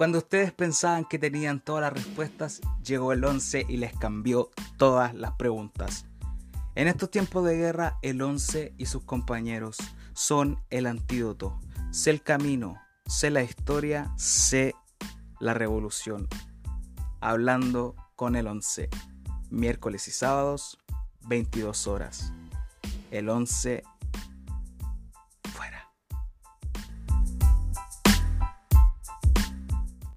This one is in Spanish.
Cuando ustedes pensaban que tenían todas las respuestas, llegó el 11 y les cambió todas las preguntas. En estos tiempos de guerra, el 11 y sus compañeros son el antídoto. Sé el camino, sé la historia, sé la revolución. Hablando con el 11. Miércoles y sábados, 22 horas. El 11